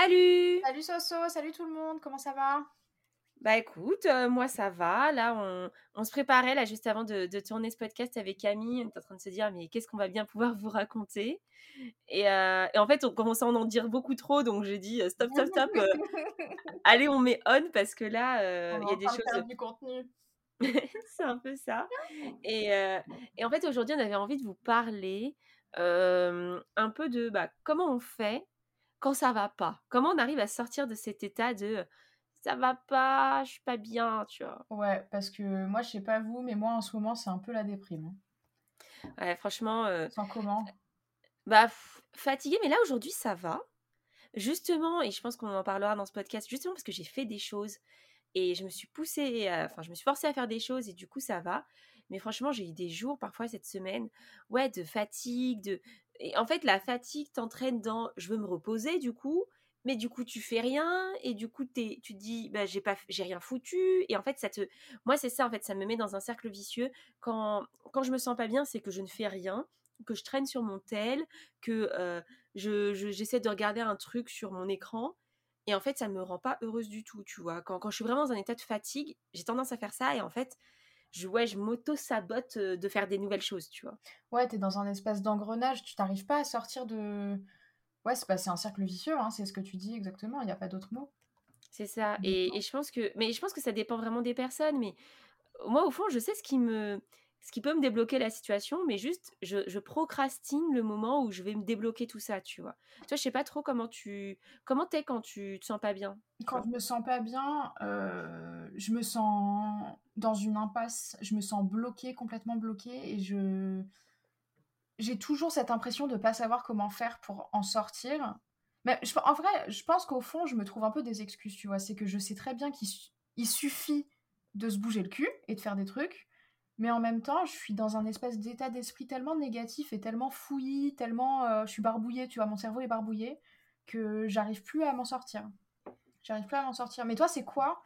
Salut Salut Soso, salut tout le monde, comment ça va? Bah écoute, euh, moi ça va. Là, on, on se préparait là juste avant de, de tourner ce podcast avec Camille. On est en train de se dire mais qu'est-ce qu'on va bien pouvoir vous raconter? Et, euh, et en fait, on commençait à en dire beaucoup trop, donc j'ai dit euh, stop, stop, stop. euh, allez, on met on parce que là, il y a des choses. du contenu. c'est un peu ça. Et, et en fait, aujourd'hui, on avait envie de vous parler un peu de bah, comment on fait quand ça va pas? Comment on arrive à sortir de cet état de ça va pas, je suis pas bien, tu vois? Ouais, parce que moi, je sais pas vous, mais moi, en ce moment, c'est un peu la déprime. hein. Ouais, franchement, euh, Sans comment? bah, fatiguée, mais là, aujourd'hui, ça va. Justement, et je pense qu'on en parlera dans ce podcast, justement parce que j'ai fait des choses et je me suis poussée, à- enfin, je me suis forcée à faire des choses et du coup, ça va. Mais franchement, j'ai eu des jours, parfois cette semaine, ouais, de fatigue, de... Et en fait, la fatigue t'entraîne dans je veux me reposer, du coup, mais du coup, tu fais rien et du coup, tu te dis, bah, j'ai pas, j'ai rien foutu. Et en fait, ça te. Moi, c'est ça, en fait, ça me met dans un cercle vicieux. Quand, quand je me sens pas bien, c'est que je ne fais rien, que je traîne sur mon tel, que euh, je, je- j'essaie de regarder un truc sur mon écran. Et en fait, ça me rend pas heureuse du tout, tu vois. Quand, quand je suis vraiment dans un état de fatigue, j'ai tendance à faire ça. Et en fait, je, ouais, je m'auto-sabote euh, de faire des nouvelles choses, tu vois. Ouais, t'es dans un espace d'engrenage, tu t'arrives pas à sortir de... Ouais, c'est pas- c'est un cercle vicieux, hein, c'est ce que tu dis exactement, il n'y a pas d'autre mot. C'est ça. Et, et je pense que, mais je pense que ça dépend vraiment des personnes. Mais moi, au fond, je sais ce qui me, ce qui peut me débloquer la situation, mais juste, je, je procrastine le moment où je vais me débloquer tout ça, tu vois. Toi, je sais pas trop comment tu, comment t'es quand tu te sens pas bien, Quand je me sens pas bien, euh, je me sens dans une impasse, je me sens bloquée, complètement bloquée, et je j'ai toujours cette impression de pas savoir comment faire pour en sortir. Mais je- en vrai, je pense qu'au fond, je me trouve un peu des excuses, tu vois. C'est que je sais très bien qu'il su- il suffit de se bouger le cul et de faire des trucs, mais en même temps, je suis dans un espèce d'état d'esprit tellement négatif et tellement fouillis, tellement euh, je suis barbouillée, tu vois, mon cerveau est barbouillé, que j'arrive plus à m'en sortir. J'arrive plus à m'en sortir. Mais toi, c'est quoi?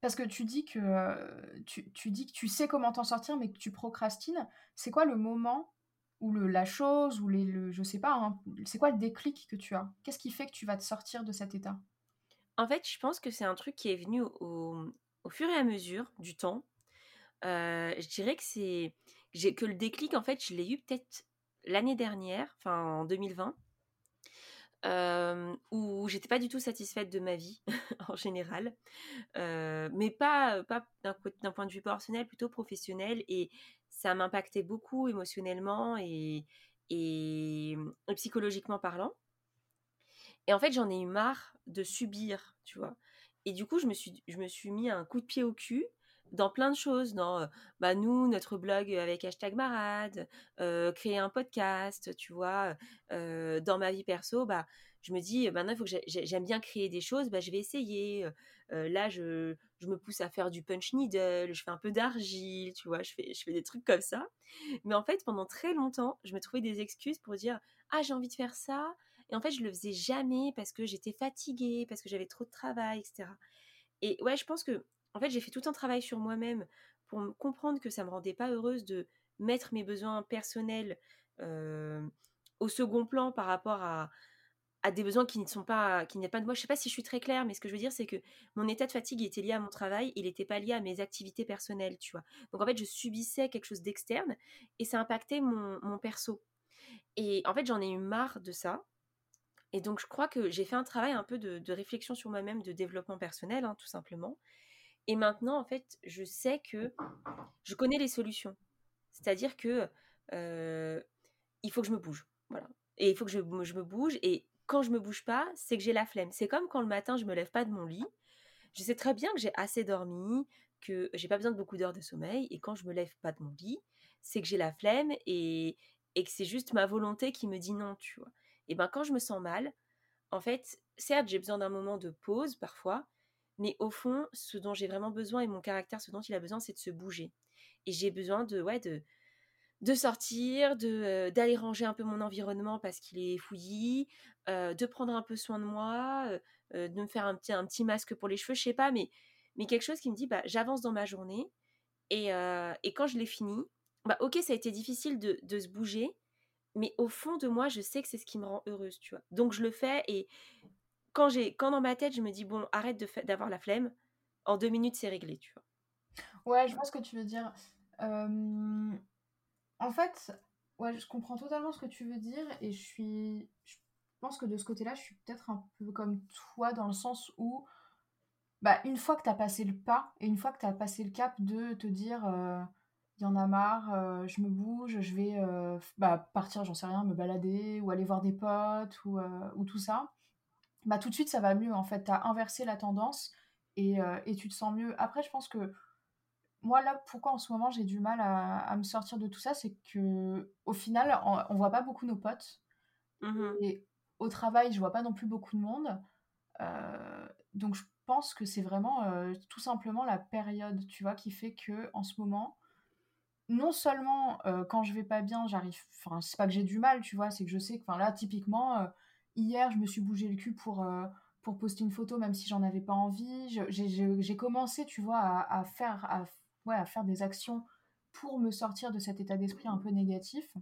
Parce que tu dis que euh, tu, sais comment t'en sortir, mais que tu procrastines. C'est quoi le moment ou le, la chose ou les, le, je sais pas. hein, c'est quoi le déclic que tu as? Qu'est-ce qui fait que tu vas te sortir de cet état? En fait, je pense que c'est un truc qui est venu au- au fur et à mesure du temps. Euh, je dirais que c'est, que le déclic, en fait, je l'ai eu peut-être l'année dernière, enfin en 2020. euh, où j'étais pas du tout satisfaite de ma vie en général, Euh, mais pas, pas d'un, point de vue personnel, plutôt professionnel, et ça m'impactait beaucoup émotionnellement et, et, et psychologiquement parlant. Et en fait, j'en ai eu marre de subir, tu vois. Et du coup, je me suis, je me suis mis un coup de pied au cul dans plein de choses, dans bah, nous, notre blog avec hashtag marade, créer un podcast, tu vois, dans ma vie perso, bah, je me dis, maintenant, il faut que j'ai- j'ai- j'aime bien créer des choses, bah, je vais essayer. Là, je, me pousse à faire du punch needle, je fais un peu d'argile, tu vois, je fais, je fais des trucs comme ça. Mais en fait, pendant très longtemps, je me trouvais des excuses pour dire, ah, j'ai envie de faire ça, et en fait, je le faisais jamais parce que j'étais fatiguée, parce que j'avais trop de travail, etc. Et ouais, je pense que, en fait, j'ai fait tout un travail sur moi-même pour comprendre que ça me rendait pas heureuse de mettre mes besoins personnels au second plan par rapport à, à des besoins qui ne sont pas, de moi. Je sais pas si je suis très claire, mais ce que je veux dire, c'est que mon état de fatigue était lié à mon travail, il n'était pas lié à mes activités personnelles, tu vois. Donc en fait, je subissais quelque chose d'externe et ça impactait mon, mon perso. Et en fait, j'en ai eu marre de ça. Et donc, je crois que j'ai fait un travail un peu de, de réflexion sur moi-même, de développement personnel, hein, tout simplement. Et maintenant, en fait, je sais que je connais les solutions. C'est-à-dire que euh, il faut que je me bouge. Voilà. Et il faut que je, me- bouge. Et quand je me bouge pas, c'est que j'ai la flemme. C'est comme quand le matin, je me lève pas de mon lit. Je sais très bien que j'ai assez dormi, que j'ai pas besoin de beaucoup d'heures de sommeil. Et quand je me lève pas de mon lit, c'est que j'ai la flemme et, et que c'est juste ma volonté qui me dit non, tu vois. Et ben quand je me sens mal, en fait, certes, j'ai besoin d'un moment de pause parfois, mais au fond, ce dont j'ai vraiment besoin et mon caractère, ce dont il a besoin, c'est de se bouger. Et j'ai besoin de, ouais, de, de sortir, de euh, d'aller ranger un peu mon environnement parce qu'il est fouillis, euh, de prendre un peu soin de moi, euh, de me faire un petit, un petit masque pour les cheveux, je sais pas, mais, mais quelque chose qui me dit, bah, j'avance dans ma journée. Et, et quand je l'ai fini, bah, ok, ça a été difficile de, de se bouger, mais au fond de moi, je sais que c'est ce qui me rend heureuse, tu vois. Donc je le fais et quand j'ai quand dans ma tête, je me dis bon, arrête de d'avoir la flemme, en deux minutes c'est réglé, tu vois. Ouais, je vois ce que tu veux dire. En fait, ouais, je comprends totalement ce que tu veux dire et je suis. Je pense que de ce côté-là, je suis peut-être un peu comme toi dans le sens où, bah, une fois que tu as passé le pas et une fois que tu as passé le cap de te dire, euh, y en a marre, je me bouge, je vais bah, partir, j'en sais rien, me balader ou aller voir des potes ou, ou tout ça, bah, tout de suite ça va mieux en fait. Tu as inversé la tendance et, et tu te sens mieux. Après, je pense que moi là, pourquoi en ce moment j'ai du mal à, me sortir de tout ça, c'est que au final, on, voit pas beaucoup nos potes. Mmh et au travail, je vois pas non plus beaucoup de monde. Euh, donc je pense que c'est vraiment euh, tout simplement la période, tu vois, qui fait que en ce moment, non seulement euh, quand je vais pas bien, j'arrive. Enfin, c'est pas que j'ai du mal, tu vois, c'est que je sais que, enfin là, typiquement, hier, je me suis bougé le cul pour pour poster une photo, même si j'en avais pas envie. J'ai commencé, tu vois, à, à faire à ouais, à faire des actions pour me sortir de cet état d'esprit un peu négatif.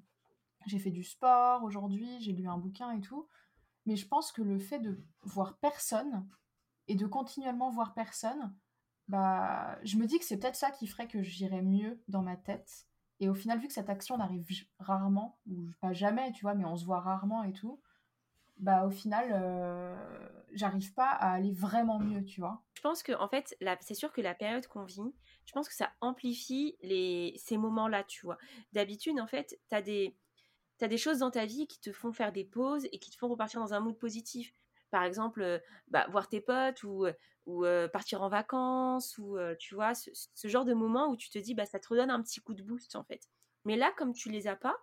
J'ai fait du sport aujourd'hui, j'ai lu un bouquin et tout. Mais je pense que le fait de voir personne et de continuellement voir personne, bah, je me dis que c'est peut-être ça qui ferait que j'irais mieux dans ma tête. Et au final, vu que cette action n'arrive rarement, ou pas jamais, tu vois, mais on se voit rarement et tout, bah au final, euh, j'arrive pas à aller vraiment mieux, tu vois. Je pense que, en fait, c'est sûr que la période qu'on vit, je pense que ça amplifie les, ces moments-là, tu vois. D'habitude, en fait, tu as des, as des choses dans ta vie qui te font faire des pauses et qui te font repartir dans un mood positif. Par exemple, euh, bah, voir tes potes ou, ou euh, partir en vacances ou, tu vois, ce, ce, genre de moment où tu te dis, bah, ça te redonne un petit coup de boost, en fait. Mais là, comme tu les as pas,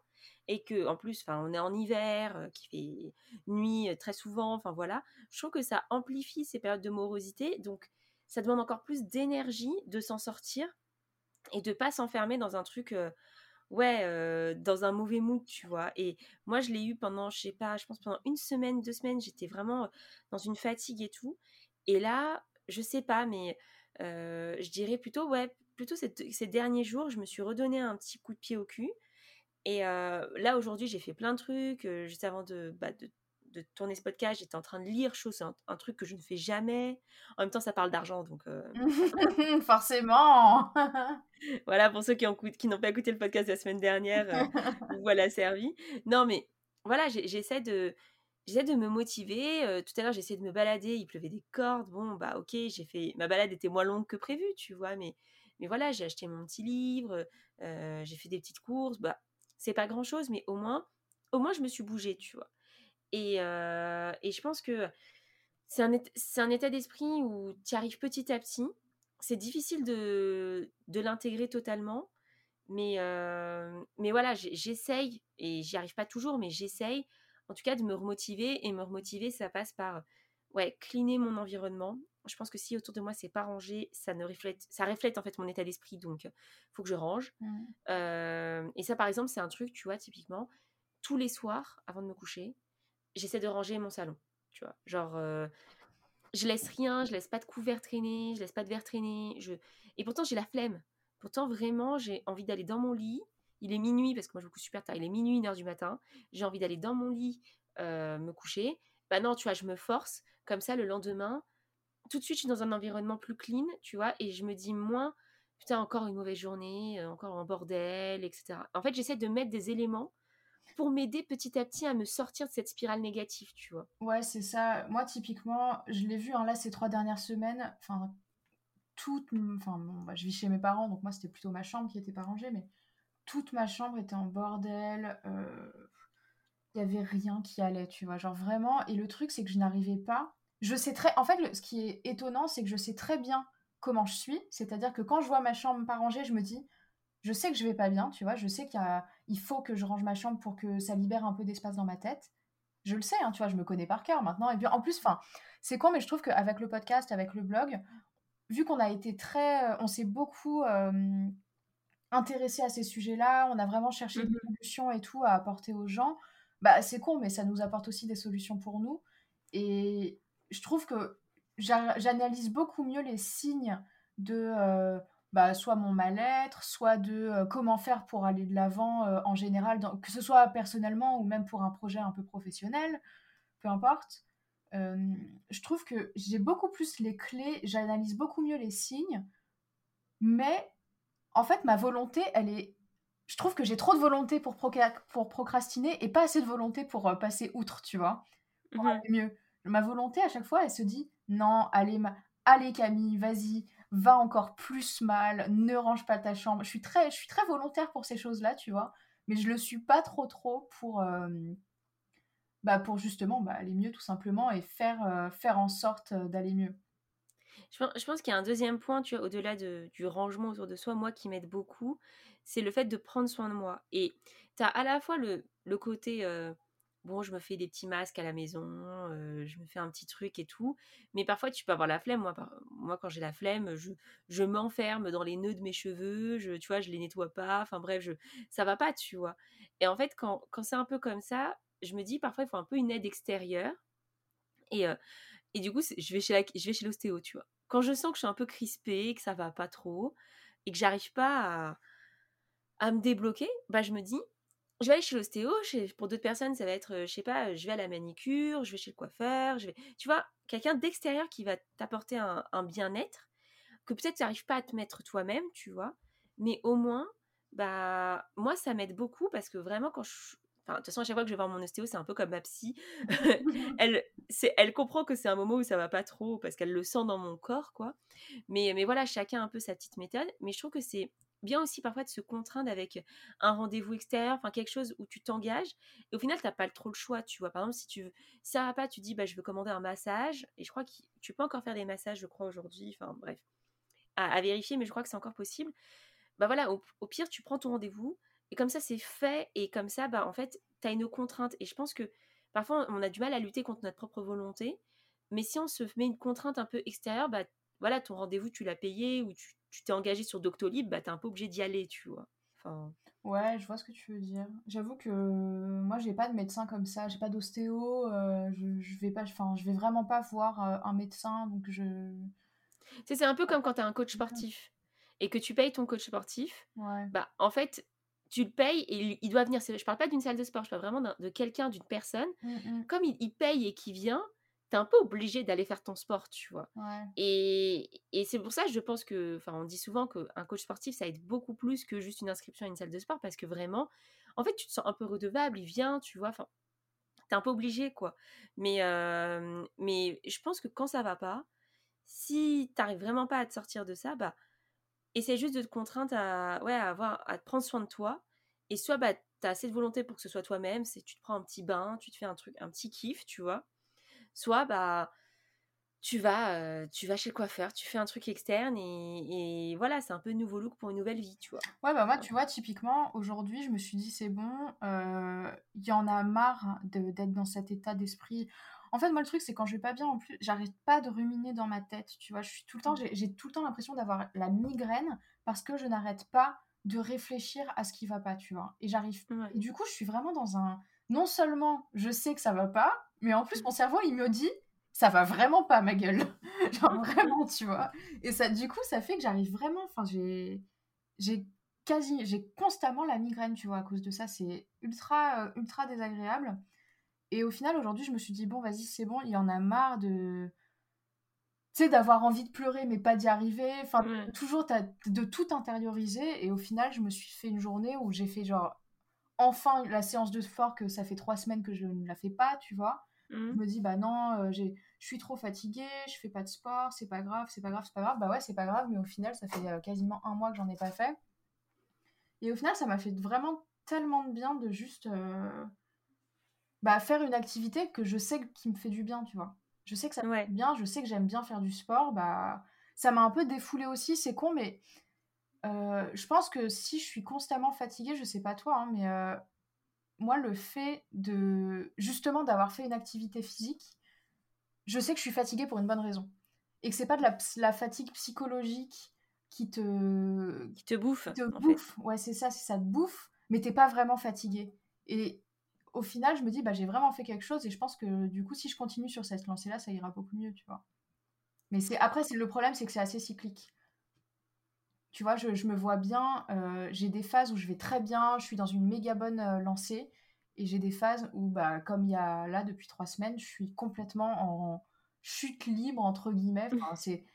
et que en plus on est en hiver euh, qui fait nuit euh, très souvent enfin voilà. Je trouve que ça amplifie ces périodes de morosité donc ça demande encore plus d'énergie de s'en sortir et de pas s'enfermer dans un truc euh, ouais dans un mauvais mood tu vois. Et moi je l'ai eu pendant je sais pas je pense pendant une semaine deux semaines j'étais vraiment dans une fatigue et tout. Et là je sais pas mais je dirais plutôt ouais plutôt ces derniers jours je me suis redonné un petit coup de pied au cul et là, aujourd'hui, j'ai fait plein de trucs. juste avant bah, de, de, tourner ce podcast, j'étais en train de lire chose, un, un, truc que je ne fais jamais. En même temps, ça parle d'argent, donc. Forcément Voilà, pour ceux qui n'ont qui pas écouté le podcast la semaine dernière, voilà servi. Non, mais voilà, j'essaie de. J'essaie de me motiver. tout à l'heure, j'essayais de me balader. Il pleuvait des cordes. Bon, bah, ok, j'ai fait. Ma balade était moins longue que prévu, tu vois. Mais, mais voilà, j'ai acheté mon petit livre. j'ai fait des petites courses. Bah, c'est pas grand chose, mais au moins, je me suis bougée, tu vois. Et, euh, je pense que c'est un, un, état d'esprit où tu arrives petit à petit. C'est difficile de, de l'intégrer totalement, mais, euh, mais voilà, j'essaye, et j'y arrive pas toujours, mais j'essaye en tout cas de me remotiver, et me remotiver, ça passe par ouais, cleaner mon environnement, je pense que si autour de moi c'est pas rangé, ça ne reflète, ça reflète en fait mon état d'esprit, donc il faut que je range. Mmh. Euh, et ça, par exemple, c'est un truc, tu vois, typiquement, tous les soirs avant de me coucher, j'essaie de ranger mon salon, tu vois, genre. Euh, je laisse rien, je laisse pas de couvert traîner, je laisse pas de verre traîner. Je... Et pourtant, j'ai la flemme. Pourtant, vraiment, j'ai envie d'aller dans mon lit. Il est minuit, parce que moi, je me couche super tard. Il est minuit, une heure du matin. J'ai envie d'aller dans mon lit, euh, me coucher. Bah non, tu vois, je me force. Comme ça, le lendemain, tout de suite, je suis dans un environnement plus clean, tu vois, et je me dis moins, putain, encore une mauvaise journée, euh, encore un bordel, etc. En fait, j'essaie de mettre des éléments pour m'aider petit à petit à me sortir de cette spirale négative, tu vois. Ouais, c'est ça. Moi, typiquement, je l'ai vu, hein, là, ces trois dernières semaines, enfin, toute, enfin, bah, je vis chez mes parents, donc moi, c'était plutôt ma chambre qui était pas rangée, mais toute ma chambre était en bordel. Euh, il y avait rien qui allait, tu vois, genre vraiment. Et le truc, c'est que je n'arrivais pas je sais très. En fait, ce qui est étonnant, c'est que je sais très bien comment je suis. C'est-à-dire que quand je vois ma chambre pas rangée, je me dis, je sais que je vais pas bien, tu vois. Je sais qu'il il faut que je range ma chambre pour que ça libère un peu d'espace dans ma tête. je le sais, hein, tu vois, je me connais par cœur maintenant. Et puis en plus, enfin, c'est con, mais je trouve qu'avec le podcast, avec le blog, vu qu'on a été très, on s'est beaucoup intéressé à ces sujets-là, on a vraiment cherché des mmh solutions et tout à apporter aux gens. Bah, c'est con, mais ça nous apporte aussi des solutions pour nous. Et je trouve que j'analyse beaucoup mieux les signes de bah, soit mon mal-être, soit de comment faire pour aller de l'avant en général, que ce soit personnellement ou même pour un projet un peu professionnel, peu importe. je trouve que j'ai beaucoup plus les clés, j'analyse beaucoup mieux les signes, mais en fait, ma volonté, elle est. Je trouve que j'ai trop de volonté pour, pour procrastiner et pas assez de volonté pour passer outre, tu vois, pour mmh aller mieux. Ma volonté, à chaque fois, elle se dit non, allez, allez Camille, vas-y, va encore plus mal, ne range pas ta chambre. Je suis très, très volontaire pour ces choses-là, tu vois, mais je le suis pas trop trop pour, euh, bah, pour justement bah, aller mieux tout simplement et faire, euh, faire en sorte euh, d'aller mieux. Je pense, qu'il y a un deuxième point, tu vois, au-delà du rangement autour de soi, moi qui m'aide beaucoup, c'est le fait de prendre soin de moi. Et tu as à la fois le côté bon, je me fais des petits masques à la maison, je me fais un petit truc et tout. Mais parfois, tu peux avoir la flemme. Moi, moi quand j'ai la flemme, je, je m'enferme dans les nœuds de mes cheveux, je, tu vois, je les nettoie pas. Enfin bref, je, ça va pas, tu vois. Et en fait, quand, quand c'est un peu comme ça, je me dis parfois, il faut un peu une aide extérieure. Et, et du coup, je vais chez je vais chez l'ostéo, tu vois. Quand je sens que je suis un peu crispée, que ça va pas trop, et que j'arrive pas à, à me débloquer, bah je me dis, je vais aller chez l'ostéo, pour d'autres personnes, ça va être, je sais pas, je vais à la manicure, je vais chez le coiffeur, je vais, tu vois, quelqu'un d'extérieur qui va t'apporter un, bien-être que peut-être tu n'arrives pas à te mettre toi-même, tu vois, mais au moins, bah, moi, ça m'aide beaucoup parce que vraiment, quand je, Enfin, de toute façon, à chaque fois que je vais voir mon ostéo, c'est un peu comme ma psy. elle, elle comprend que c'est un moment où ça va pas trop parce qu'elle le sent dans mon corps, quoi. Mais, mais voilà, chacun a un peu sa petite méthode. Mais je trouve que c'est bien aussi parfois de se contraindre avec un rendez-vous extérieur, enfin quelque chose où tu t'engages et au final tu n'as pas trop le choix, tu vois. Par exemple, si tu veux, ça va pas, tu dis bah je veux commander un massage et je crois que tu peux encore faire des massages, je crois aujourd'hui, enfin bref, à, vérifier, mais je crois que c'est encore possible. Bah voilà, au, pire tu prends ton rendez-vous et comme ça c'est fait et comme ça bah en fait tu as une contrainte et je pense que parfois on a du mal à lutter contre notre propre volonté, mais si on se met une contrainte un peu extérieure, bah voilà, ton rendez-vous tu l'as payé ou tu tu t'es engagé sur Doctolib, bah, t'es un peu obligé d'y aller, tu vois. Enfin... Ouais, je vois ce que tu veux dire. J'avoue que moi, j'ai pas de médecin comme ça, j'ai pas d'ostéo, euh, je, je, vais pas, enfin, je vais vraiment pas voir euh, un médecin, donc je. C'est un peu comme quand tu as un coach sportif et que tu payes ton coach sportif. Ouais. Bah, en fait, tu le payes et il doit venir. Je parle pas d'une salle de sport, je parle vraiment de quelqu'un, d'une personne. Mmh, mmh. Comme il, il, paye et qui vient, t'es un peu obligé d'aller faire ton sport, tu vois? Et, et c'est pour ça, je pense que, enfin, on dit souvent qu'un coach sportif, ça aide beaucoup plus que juste une inscription à une salle de sport, parce que vraiment, en fait, tu te sens un peu redevable, il vient, tu vois, enfin, t'es un peu obligé, quoi. Mais, mais je pense que quand ça va pas, si t'arrives vraiment pas à te sortir de ça, bah, essaie juste de te contraindre à, ouais, à, avoir, à te prendre soin de toi. Et soit, bah, t'as assez de volonté pour que ce soit toi-même, c'est tu te prends un petit bain, tu te fais un truc, un petit kiff, tu vois? Soit bah tu vas, tu vas chez le coiffeur, tu fais un truc externe et, voilà, c'est un peu nouveau look pour une nouvelle vie, tu vois. Ouais, bah moi, tu vois, typiquement, aujourd'hui, je me suis dit, c'est bon, il y en a marre d'être dans cet état d'esprit. En fait, moi, le truc, c'est quand je vais pas bien, en plus, j'arrête pas de ruminer dans ma tête, tu vois. Je suis tout le temps, j'ai tout le temps l'impression d'avoir la migraine parce que je n'arrête pas de réfléchir à ce qui va pas, tu vois. Et j'arrive. Et du coup, je suis vraiment dans un. Non seulement je sais que ça va pas, mais en plus, mon cerveau, il me dit, ça va vraiment pas, ma gueule. Genre vraiment, tu vois. Et ça, du coup, ça fait que j'arrive vraiment, enfin, j'ai, j'ai quasi, j'ai constamment la migraine, tu vois, à cause de ça. C'est ultra, euh, ultra désagréable. Et au final, aujourd'hui, je me suis dit, bon, vas-y, c'est bon, il y en a marre de. Tu sais, d'avoir envie de pleurer, mais pas d'y arriver. Enfin, toujours de tout intérioriser. Et au final, je me suis fait une journée où j'ai fait genre enfin la séance de sport que ça fait trois semaines que je ne la fais pas, tu vois. Je mmh. me dis, bah non, euh, je suis trop fatiguée, je fais pas de sport, c'est pas grave, c'est pas grave, c'est pas grave. Bah ouais, c'est pas grave, mais au final, ça fait euh, quasiment un mois que j'en ai pas fait. Et au final, ça m'a fait vraiment tellement de bien de juste euh, bah, faire une activité que je sais qui me fait du bien, tu vois. Je sais que ça me fait bien, je sais que j'aime bien faire du sport. Bah, ça m'a un peu défoulé aussi, c'est con, mais je pense que si je suis constamment fatiguée, je sais pas toi, hein, mais moi, le fait de justement d'avoir fait une activité physique, je sais que je suis fatiguée pour une bonne raison. Et que c'est pas de la, la, fatigue psychologique qui te. Qui te bouffe. te bouffe. Ouais, c'est ça, c'est ça te bouffe, mais t'es pas vraiment fatigué. Et au final, je me dis, bah, j'ai vraiment fait quelque chose et je pense que du coup, si je continue sur cette lancée-là, ça ira beaucoup mieux, tu vois. Mais c'est après, c'est le problème, c'est que c'est assez cyclique. Tu vois, je, me vois bien, euh, j'ai des phases où je vais très bien, je suis dans une méga bonne euh, lancée, et j'ai des phases où, bah, comme il y a là depuis trois semaines, je suis complètement en chute libre, entre guillemets. c'est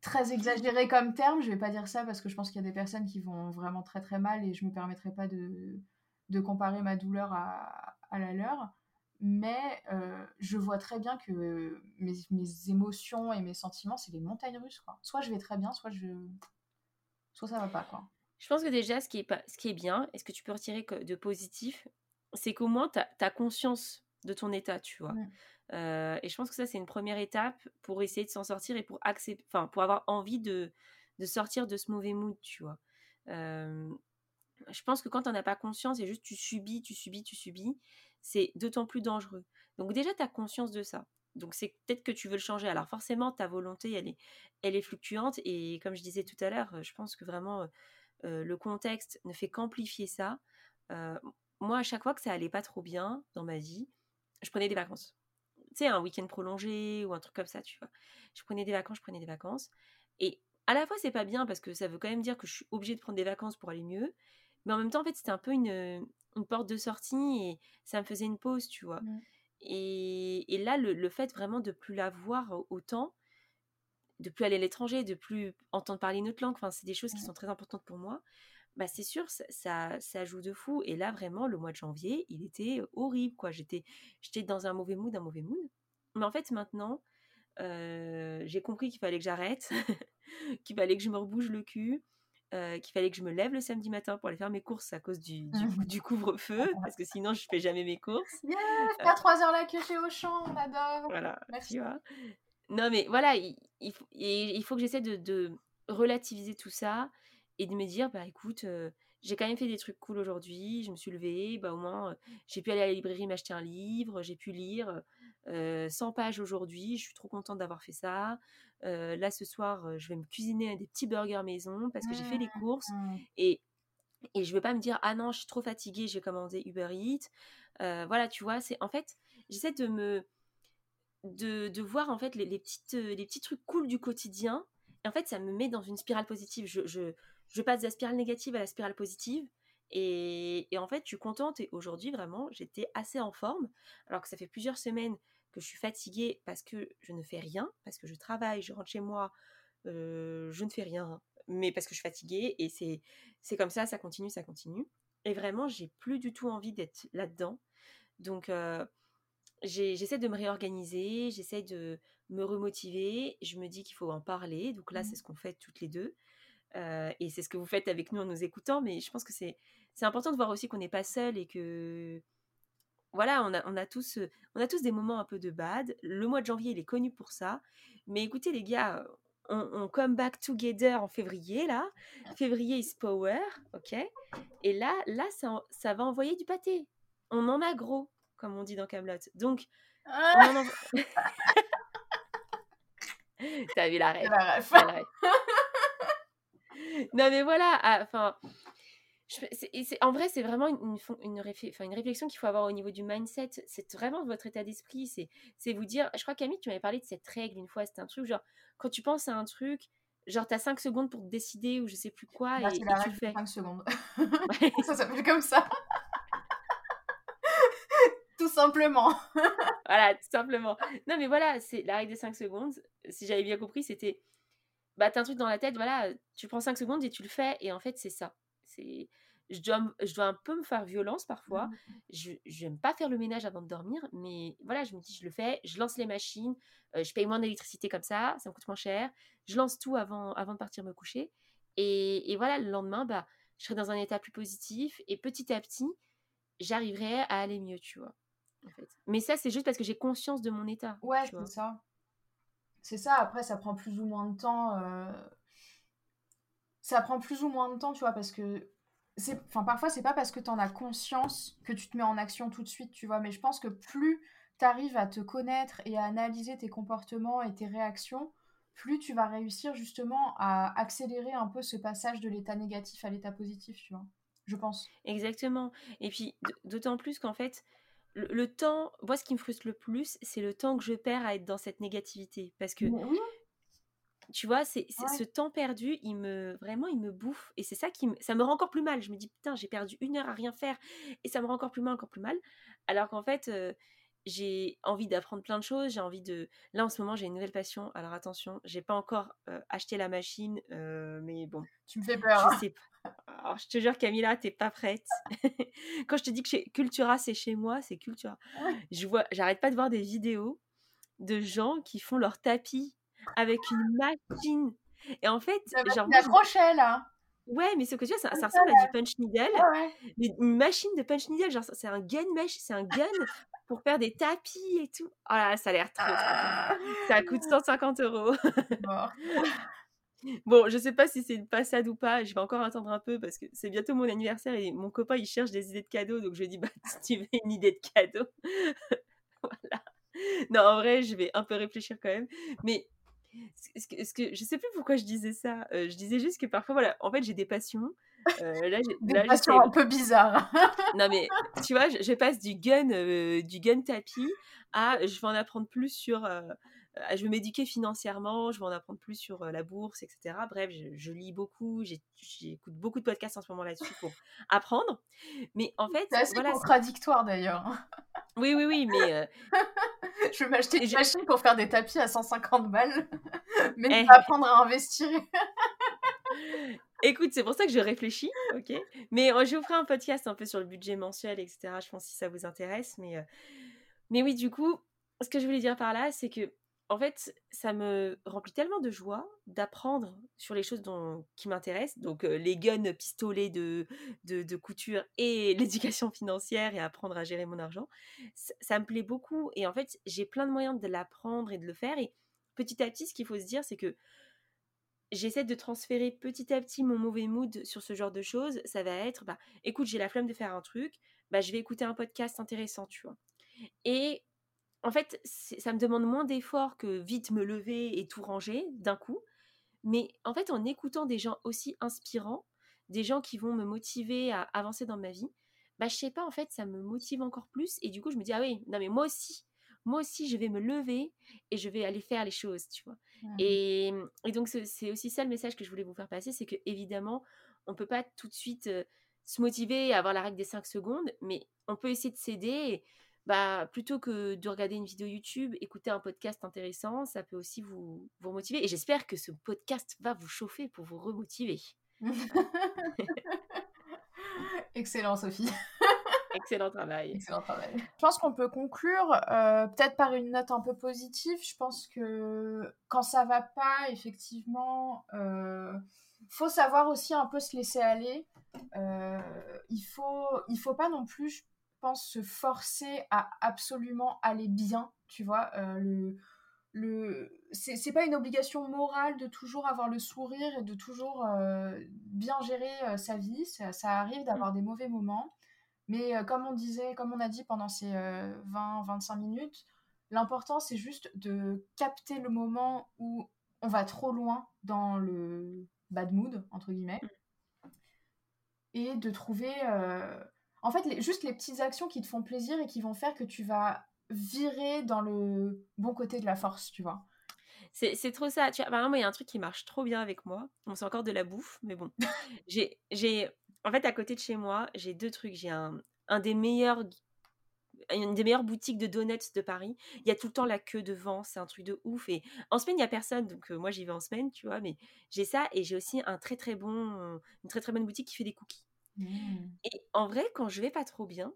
très exagéré comme terme, je vais pas dire ça parce que je pense qu'il y a des personnes qui vont vraiment très très mal et je me permettrai pas de, de comparer ma douleur à, à la leur. Mais euh, je vois très bien que mes, mes émotions et mes sentiments, c'est des montagnes russes. Quoi. Soit je vais très bien, soit je, soit ça va pas, quoi. Je pense que déjà, ce qui est, pas, ce qui est bien, et ce que tu peux retirer de positif, c'est qu'au moins, tu as, conscience de ton état, tu vois. Euh, et je pense que ça, c'est une première étape pour essayer de s'en sortir et pour, accepter, enfin, pour avoir envie de, de sortir de ce mauvais mood, tu vois. Euh, je pense que quand tu n'en as pas conscience et juste tu subis, tu subis, tu subis, c'est d'autant plus dangereux. Donc déjà, tu as conscience de ça. Donc c'est peut-être que tu veux le changer. Alors forcément, ta volonté, elle est, elle est fluctuante. Et comme je disais tout à l'heure, je pense que vraiment le contexte ne fait qu'amplifier ça. moi, à chaque fois que ça allait pas trop bien dans ma vie, je prenais des vacances. Tu sais, un week-end prolongé ou un truc comme ça, tu vois. Je prenais des vacances, je prenais des vacances. Et à la fois, c'est pas bien parce que ça veut quand même dire que je suis obligée de prendre des vacances pour aller mieux. Mais en même temps, en fait, c'était un peu une, une porte de sortie et ça me faisait une pause, tu vois. Et, là, le, fait vraiment de plus la voir autant, de plus aller à l'étranger, de plus entendre parler une autre langue, enfin, c'est des choses qui sont très importantes pour moi. Bah, c'est sûr, ça, ça, joue de fou. Et là, vraiment, le mois de janvier, il était horrible, quoi. J'étais, j'étais dans un mauvais mood, un mauvais mood. Mais en fait, maintenant, euh, j'ai compris qu'il fallait que j'arrête, qu'il fallait que je me rebouge le cul, euh, qu'il fallait que je me lève le samedi matin pour aller faire mes courses à cause du, du, couvre-feu, parce que sinon je fais jamais mes courses. Yeah, faire 3 heures la queue chez Auchan, on adore. Voilà, Merci. Non mais voilà, il, il, faut que j'essaie de, de, relativiser tout ça et de me dire, bah écoute, euh, j'ai quand même fait des trucs cool aujourd'hui, je me suis levée, bah au moins euh, j'ai pu aller à la librairie m'acheter un livre, j'ai pu lire 100 pages aujourd'hui, je suis trop contente d'avoir fait ça là ce soir, je vais me cuisiner des petits burgers maison parce que j'ai fait les mmh, courses mmh. et et je vais pas me dire ah non je suis trop fatiguée, je vais commander Uber Eats. voilà, tu vois, c'est en fait j'essaie de me de, de, voir en fait les, les, petites les petits trucs cool du quotidien et en fait ça me met dans une spirale positive. Je, je, je passe de la spirale négative à la spirale positive. Et, et en fait, je suis contente. Et aujourd'hui, vraiment, j'étais assez en forme. Alors que ça fait plusieurs semaines que je suis fatiguée parce que je ne fais rien, parce que je travaille, je rentre chez moi, euh, je ne fais rien, mais parce que je suis fatiguée et c'est, c'est comme ça, ça continue, ça continue. Et vraiment, j'ai plus du tout envie d'être là-dedans. Donc, euh, j'essaie de me réorganiser, j'essaie de me remotiver. Je me dis qu'il faut en parler. Donc là, c'est mmh. ce qu'on fait toutes les deux. Euh, et c'est ce que vous faites avec nous en nous écoutant. Mais je pense que c'est, c'est important de voir aussi qu'on n'est pas seul et que voilà, on a, on, a tous, euh, on a tous des moments un peu de bad. Le mois de janvier, il est connu pour ça. Mais écoutez, les gars, on, on come back together en février, là. Février is power, ok? Et là, là ça, ça va envoyer du pâté. On en a gros, comme on dit dans Camelot. Donc, ah T'as vu la rêve. non, mais voilà, ah, en vrai, c'est vraiment une, une, une réflexion qu'il faut avoir au niveau du mindset. C'est vraiment votre état d'esprit. C'est vous dire. Je crois, Camille, tu m'avais parlé de cette règle une fois. C'était un truc genre, quand tu penses à un truc, genre, tu as 5 secondes pour te décider ou je sais plus quoi. Bah, et, tu le fais. 5 secondes. ça s'appelle comme ça. tout simplement. voilà, tout simplement. Non, mais voilà, c'est la règle des 5 secondes. Si j'avais bien compris, c'était. Bah, t'as un truc dans la tête, voilà, tu prends 5 secondes et tu le fais. Et en fait, c'est ça je dois, je dois un peu me faire violence parfois. Mmh. Je n'aime pas faire le ménage avant de dormir, mais voilà, je me dis, je le fais, je lance les machines, euh, je paye moins d'électricité comme ça, ça me coûte moins cher. Je lance tout avant, avant de partir me coucher. Et, et voilà, le lendemain, bah, je serai dans un état plus positif et petit à petit, j'arriverai à aller mieux, tu vois. En fait. Mais ça, c'est juste parce que j'ai conscience de mon état. Ouais, c'est ça. C'est ça, après, ça prend plus ou moins de temps. Euh, ça prend plus ou moins de temps, tu vois, parce que enfin, parfois, c'est pas parce que tu en as conscience que tu te mets en action tout de suite, tu vois. Mais je pense que plus tu arrives à te connaître et à analyser tes comportements et tes réactions, plus tu vas réussir justement à accélérer un peu ce passage de l'état négatif à l'état positif, tu vois. Je pense. Exactement. Et puis, d'autant plus qu'en fait, le, temps, moi, ce qui me frustre le plus, c'est le temps que je perds à être dans cette négativité. Parce que, tu vois, c'est ce temps perdu, il me, vraiment, il me bouffe. Et c'est ça qui me, ça me rend encore plus mal. Je me dis, putain, j'ai perdu une heure à rien faire. Et ça me rend encore plus mal, encore plus mal. Alors qu'en fait, euh, j'ai envie d'apprendre plein de choses. J'ai envie de. Là, en ce moment, j'ai une nouvelle passion. Alors attention, j'ai pas encore acheté la machine, mais bon. Tu me fais peur. Je hein. sais pas. Alors, je te jure, Camilla, t'es pas prête. Quand je te dis que Cultura, c'est chez moi, c'est Cultura. Je vois, j'arrête pas de voir des vidéos de gens qui font leur tapis avec une machine. Et en fait, genre. crochet là. Ouais, mais ce que tu vois, ça, ressemble à du punch needle. Une machine de punch needle, genre c'est un gun mesh, c'est un gun pour faire des tapis et tout. Oh là, ça a l'air trop, Ça coûte 150 euros. bon, je sais pas si c'est une passade ou pas. Je vais encore attendre un peu parce que c'est bientôt mon anniversaire et mon copain il cherche des idées de cadeaux. Donc je lui dis, bah, si tu veux une idée de cadeau. voilà. Non, en vrai, je vais un peu réfléchir quand même. Mais ce que, ce que, je sais plus pourquoi je disais ça. Euh, je disais juste que parfois, voilà, en fait, j'ai des passions. Euh, là, des passions un peu bizarres. non, mais tu vois, je, passe du gun, euh, du gun tapis à je vais en apprendre plus sur. je vais m'éduquer financièrement, je vais en apprendre plus sur la bourse, etc. Bref, je, lis beaucoup, j'écoute beaucoup de podcasts en ce moment là-dessus pour apprendre. Mais en fait, c'est assez voilà, contradictoire d'ailleurs. Oui, oui, oui, mais. je vais m'acheter une machine pour faire des tapis à 150 balles, mais eh. pas apprendre à investir. Écoute, c'est pour ça que je réfléchis, ok Mais je vous ferai un podcast un peu sur le budget mensuel, etc. Je pense si ça vous intéresse. Mais, mais oui, du coup, ce que je voulais dire par là, c'est que en fait, ça me remplit tellement de joie d'apprendre sur les choses qui m'intéressent, donc les guns pistolets de, de, couture et l'éducation financière et apprendre à gérer mon argent. Ça, me plaît beaucoup et en fait, j'ai plein de moyens de l'apprendre et de le faire. Et petit à petit, ce qu'il faut se dire, c'est que j'essaie de transférer petit à petit mon mauvais mood sur ce genre de choses. Ça va être, bah, écoute, j'ai la flemme de faire un truc, bah, je vais écouter un podcast intéressant, tu vois. Et en fait, ça me demande moins d'efforts que vite me lever et tout ranger d'un coup. Mais en fait, en écoutant des gens aussi inspirants, des gens qui vont me motiver à avancer dans ma vie, bah je sais pas, en fait, ça me motive encore plus. Et du coup, je me dis, ah oui, non mais moi aussi, moi aussi, je vais me lever et je vais aller faire les choses, tu vois. Et, donc, c'est aussi ça le message que je voulais vous faire passer, c'est que évidemment, on peut pas tout de suite se motiver à avoir la règle des 5 secondes, mais on peut essayer de s'aider bah, plutôt que de regarder une vidéo YouTube, écouter un podcast intéressant, ça peut aussi vous, vous motiver. Et j'espère que ce podcast va vous chauffer pour vous remotiver. Excellent, Sophie. Excellent travail. Excellent travail. Je pense qu'on peut conclure euh, peut-être par une note un peu positive. Je pense que quand ça va pas, effectivement, euh, faut savoir aussi un peu se laisser aller. Euh, il faut, il faut pas non plus, pense, se forcer à absolument aller bien, tu vois. Euh, le, le, c'est pas une obligation morale de toujours avoir le sourire et de toujours euh, bien gérer euh, sa vie. Ça, arrive d'avoir des mauvais moments. Mais comme on disait, comme on a dit pendant ces 20-25 minutes, l'important c'est juste de capter le moment où on va trop loin dans le bad mood, entre guillemets, mm. et de trouver en fait, juste les petites actions qui te font plaisir et qui vont faire que tu vas virer dans le bon côté de la force, tu vois. C'est trop ça. Tu vois, moi, il y a un truc qui marche trop bien avec moi. Bon, c'est encore de la bouffe, mais bon. j'ai, en fait, à côté de chez moi, j'ai deux trucs. J'ai un, un des meilleurs une des meilleures boutiques de donuts de Paris. Il y a tout le temps la queue devant, c'est un truc de ouf. Et en semaine, il n'y a personne, donc euh, moi j'y vais en semaine, tu vois. Mais j'ai ça et j'ai aussi un très très bon, une très très bonne boutique qui fait des cookies. Mmh. Et en vrai, quand je vais pas trop bien,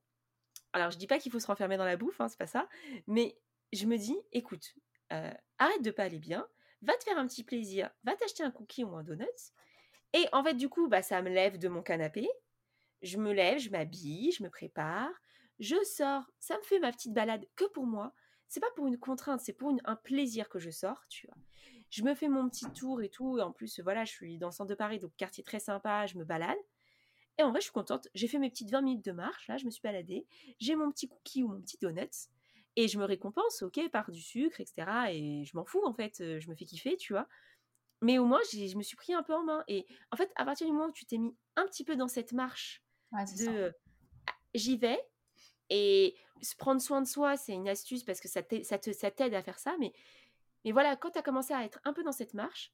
alors je dis pas qu'il faut se renfermer dans la bouffe, hein, c'est pas ça, mais je me dis, écoute, euh, arrête de pas aller bien, va te faire un petit plaisir, va t'acheter un cookie ou un donut. Et en fait, du coup, bah, ça me lève de mon canapé. Je me lève, je m'habille, je me prépare, je sors, ça me fait ma petite balade que pour moi. C'est pas pour une contrainte, c'est pour un plaisir que je sors, tu vois. Je me fais mon petit tour et tout. Et en plus, voilà, je suis dans le centre de Paris, donc quartier très sympa, je me balade. Et en vrai, je suis contente. J'ai fait mes petites 20 minutes de marche, là, je me suis baladée. J'ai mon petit cookie ou mon petit donut. Et je me récompense, ok, par du sucre, etc. Et je m'en fous, en fait. Je me fais kiffer, tu vois. Mais au moins, je me suis pris un peu en main. Et en fait, à partir du moment où tu t'es mis un petit peu dans cette marche de «Ah, j'y vais, et prendre soin de soi, c'est une astuce parce que ça t'aide à faire ça. Mais, mais voilà, quand tu as commencé à être un peu dans cette marche,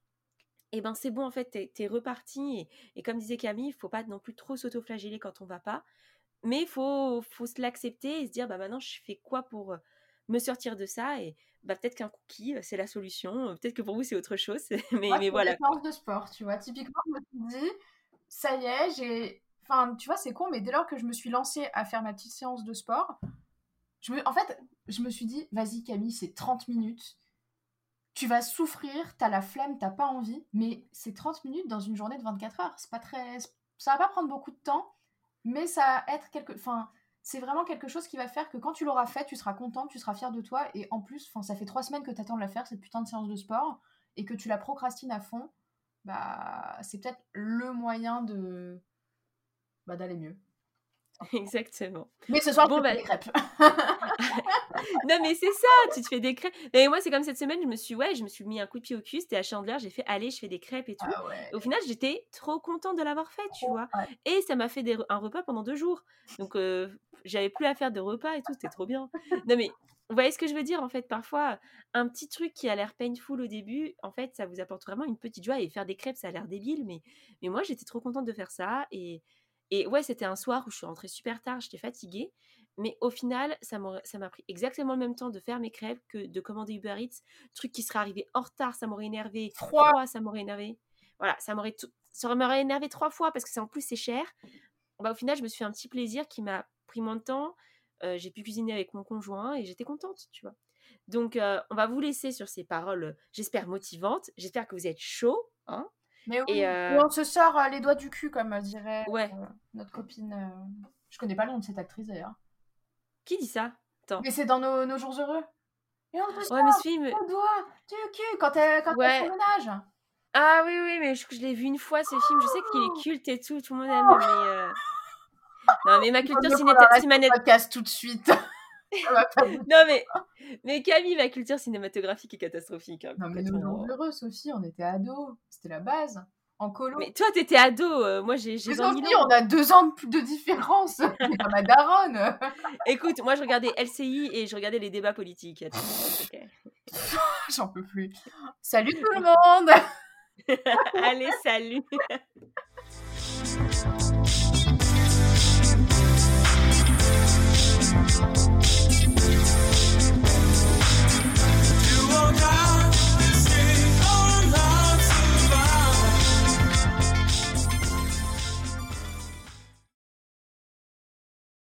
et eh ben c'est bon, en fait, tu es, reparti. Et, comme disait Camille, il faut pas non plus trop s'auto-flageller quand on va pas. Mais il faut, faut se l'accepter et se dire, bah maintenant, je fais quoi pour me sortir de ça Et bah, peut-être qu'un cookie, c'est la solution. Peut-être que pour vous, c'est autre chose. mais, mais voilà. séance de sport, tu vois. Typiquement, je me suis dit, ça y est, j'ai Enfin, tu vois, c'est con, mais dès lors que je me suis lancée à faire ma petite séance de sport, je me... en fait, je me suis dit, vas-y Camille, c'est 30 minutes. Tu vas souffrir, t'as la flemme, t'as pas envie, mais c'est 30 minutes dans une journée de 24 heures. C'est pas très... Ça va pas prendre beaucoup de temps, mais ça va être quelque... Enfin, c'est vraiment quelque chose qui va faire que quand tu l'auras fait, tu seras contente, tu seras fière de toi. Et en plus, enfin, ça fait trois semaines que tu attends de la faire, cette putain de séance de sport, et que tu la procrastines à fond. Bah, c'est peut-être le moyen de bah, d'aller mieux. Exactement. Mais ce soir, bon, bah... des crêpes. non, mais c'est ça, tu te fais des crêpes. Et moi, c'est comme cette semaine, je me suis, ouais, je me suis mis un coup de pied au cul, c'était à Chandler, j'ai fait, allez, je fais des crêpes et tout. Ah au final, j'étais trop contente de l'avoir fait, tu vois. Et ça m'a fait des, un repas pendant deux jours. Donc, euh, j'avais plus à faire de repas et tout, c'était trop bien. Non, mais vous voyez ce que je veux dire, en fait, parfois, un petit truc qui a l'air painful au début, en fait, ça vous apporte vraiment une petite joie. Et faire des crêpes, ça a l'air débile, mais, mais moi, j'étais trop contente de faire ça. Et, et ouais, c'était un soir où je suis rentrée super tard, j'étais fatiguée. Mais au final, ça m'a pris exactement le même temps de faire mes crêpes que de commander Uber Eats. Truc qui serait arrivé en retard, ça m'aurait énervé. Froid, ça m'aurait énervé. Voilà, ça m'aurait ça m'aurait énervé trois fois parce que c'est en plus c'est cher. Bah, au final, je me suis fait un petit plaisir qui m'a pris moins de temps. Euh, j'ai pu cuisiner avec mon conjoint et j'étais contente, tu vois. Donc, euh, on va vous laisser sur ces paroles, j'espère motivantes. J'espère que vous êtes chaud, hein mais oui, euh, on se sort les doigts du cul, comme dirait ouais. Notre copine. Je connais pas le nom de cette actrice d'ailleurs. Qui dit ça? Attends. Mais c'est dans nos, nos, jours heureux. Et on sort mais film... les doigts du cul quand elle quand ouais. promenage. Ah oui, oui, mais je, je l'ai vu une fois ce film. Je sais qu'il est culte et tout, tout le monde aime, mais. Non, mais ma culture cinématographique. podcast tout de suite. non mais mais Camille ma culture cinématographique est catastrophique hein, non mais nous heureux Sophie on était ados c'était la base en colo. Mais toi t'étais ado euh, moi j'ai j'ai on a deux ans de, différence. Pas ma daronne. Écoute moi je regardais LCI et je regardais les débats politiques. J'en peux plus. Salut tout le monde. Allez salut